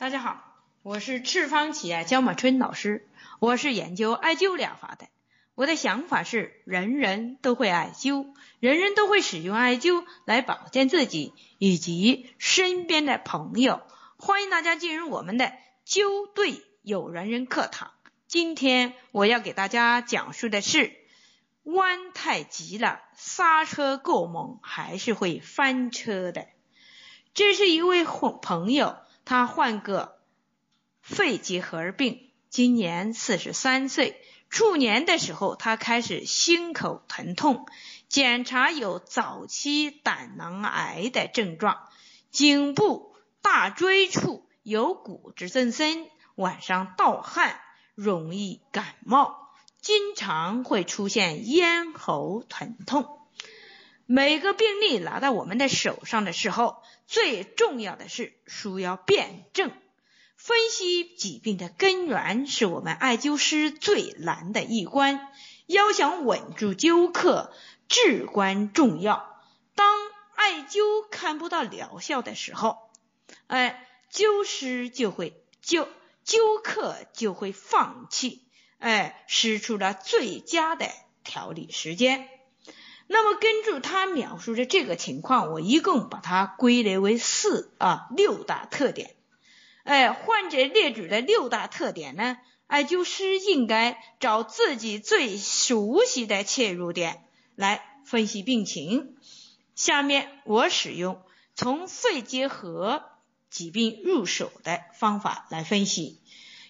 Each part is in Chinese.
大家好，我是赤方企业焦马春老师，我是研究艾灸疗法的。我的想法是，人人都会艾灸，人人都会使用艾灸来保健自己以及身边的朋友。欢迎大家进入我们的灸对有缘人课堂。今天我要给大家讲述的是，弯太急了，刹车够猛，还是会翻车的。这是一位朋朋友。他患个肺结核病，今年四十三岁。处年的时候，他开始心口疼痛，检查有早期胆囊癌的症状，颈部大椎处有骨质增生，晚上盗汗，容易感冒，经常会出现咽喉疼痛。每个病例拿到我们的手上的时候，最重要的是需要辩证分析疾病的根源，是我们艾灸师最难的一关。要想稳住灸客，至关重要。当艾灸看不到疗效的时候，哎，灸师就会灸灸客就会放弃，哎，失去了最佳的调理时间。那么根据他描述的这个情况，我一共把它归类为四啊六大特点。哎，患者列举的六大特点呢，艾灸师应该找自己最熟悉的切入点来分析病情。下面我使用从肺结核疾病入手的方法来分析，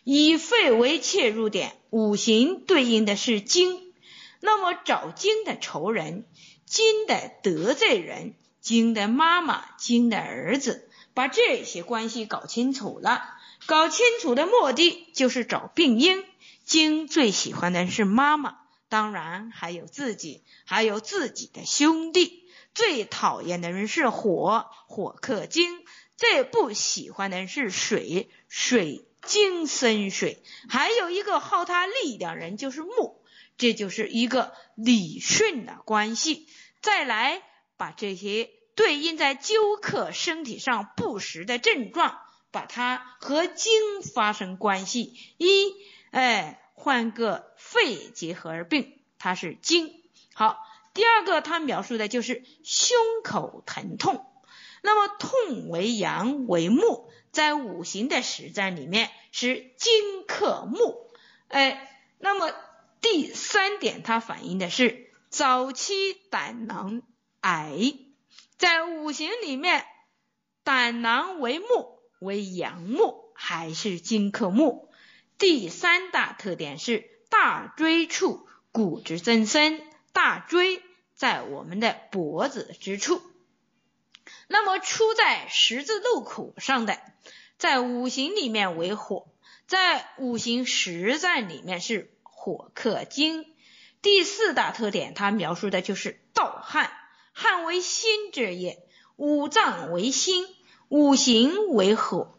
以肺为切入点，五行对应的是金。那么找金的仇人、金的得罪人、金的妈妈、金的儿子，把这些关系搞清楚了。搞清楚的目的就是找病因。金最喜欢的是妈妈，当然还有自己，还有自己的兄弟。最讨厌的人是火，火克金；最不喜欢的是水，水金生水。还有一个耗他力量人就是木。这就是一个理顺的关系。再来把这些对应在灸客身体上不实的症状，把它和经发生关系。一，哎，患个肺结核病，它是经。好，第二个他描述的就是胸口疼痛。那么痛为阳为木，在五行的实战里面是金克木。哎，那么。第三点，它反映的是早期胆囊癌，在五行里面，胆囊为木，为阳木，还是金克木。第三大特点是大椎处骨质增生，大椎在我们的脖子之处。那么出在十字路口上的，在五行里面为火，在五行实战里面是。火克金，第四大特点，它描述的就是盗汗。汗为心之液，五脏为心，五行为火，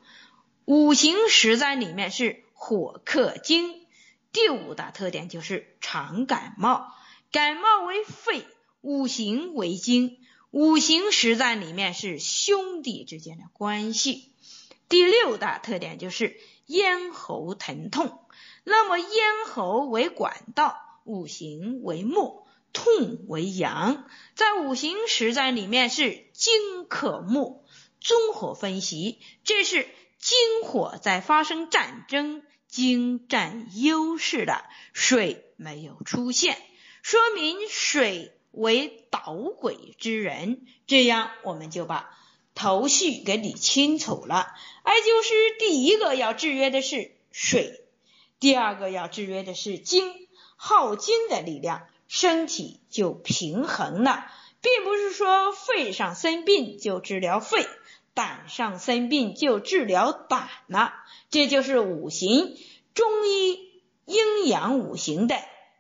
五行实在里面是火克金。第五大特点就是常感冒，感冒为肺，五行为金，五行实在里面是兄弟之间的关系。第六大特点就是咽喉疼痛。那么咽喉为管道，五行为木，痛为阳，在五行实战里面是金克木。综合分析，这是金火在发生战争，金占优势的，水没有出现，说明水为捣鬼之人。这样我们就把头绪给理清楚了。艾灸师第一个要制约的是水。第二个要制约的是精，耗精的力量，身体就平衡了，并不是说肺上生病就治疗肺，胆上生病就治疗胆了。这就是五行中医阴阳五行的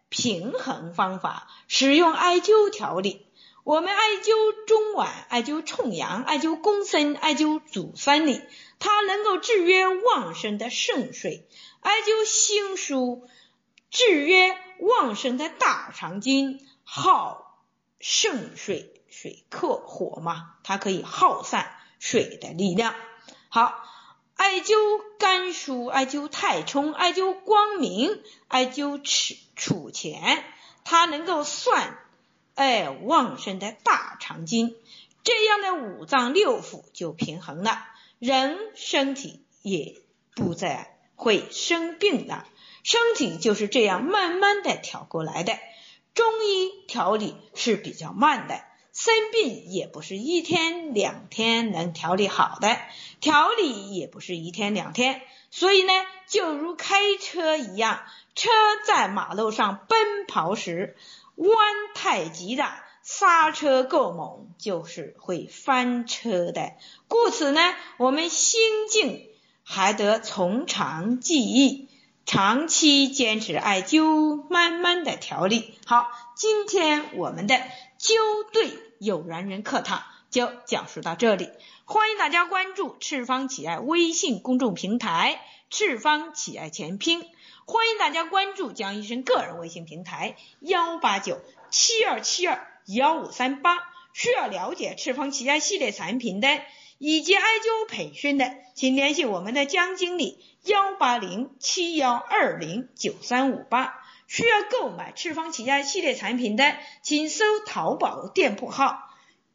平衡方法，使用艾灸调理。我们艾灸中脘、艾灸冲阳、艾灸公孙、艾灸足三里，它能够制约旺盛的肾水。艾灸心腧，制约旺盛的大肠经，耗肾水，水克火嘛，它可以耗散水的力量。好，艾灸肝腧、艾灸太冲、艾灸光明、艾灸储储钱，它能够算哎旺盛的大肠经，这样的五脏六腑就平衡了，人身体也不再会生病了。身体就是这样慢慢的调过来的。中医调理是比较慢的，生病也不是一天两天能调理好的，调理也不是一天两天。所以呢，就如开车一样，车在马路上奔跑时，弯太急的，刹车够猛，就是会翻车的。故此呢，我们心境还得从长计议。长期坚持艾灸，慢慢的调理好。今天我们的灸对有缘人课堂就讲述到这里，欢迎大家关注赤方企业微信公众平台“赤方企业全拼”，欢迎大家关注江医生个人微信平台幺八九七二七二幺五三八。需要了解赤方企业系列产品的。以及艾灸培训的，请联系我们的江经理幺八零七幺二零九三五八。需要购买赤方企业系列产品的，请搜淘宝店铺号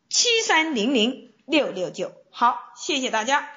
七三零零六六九。好，谢谢大家。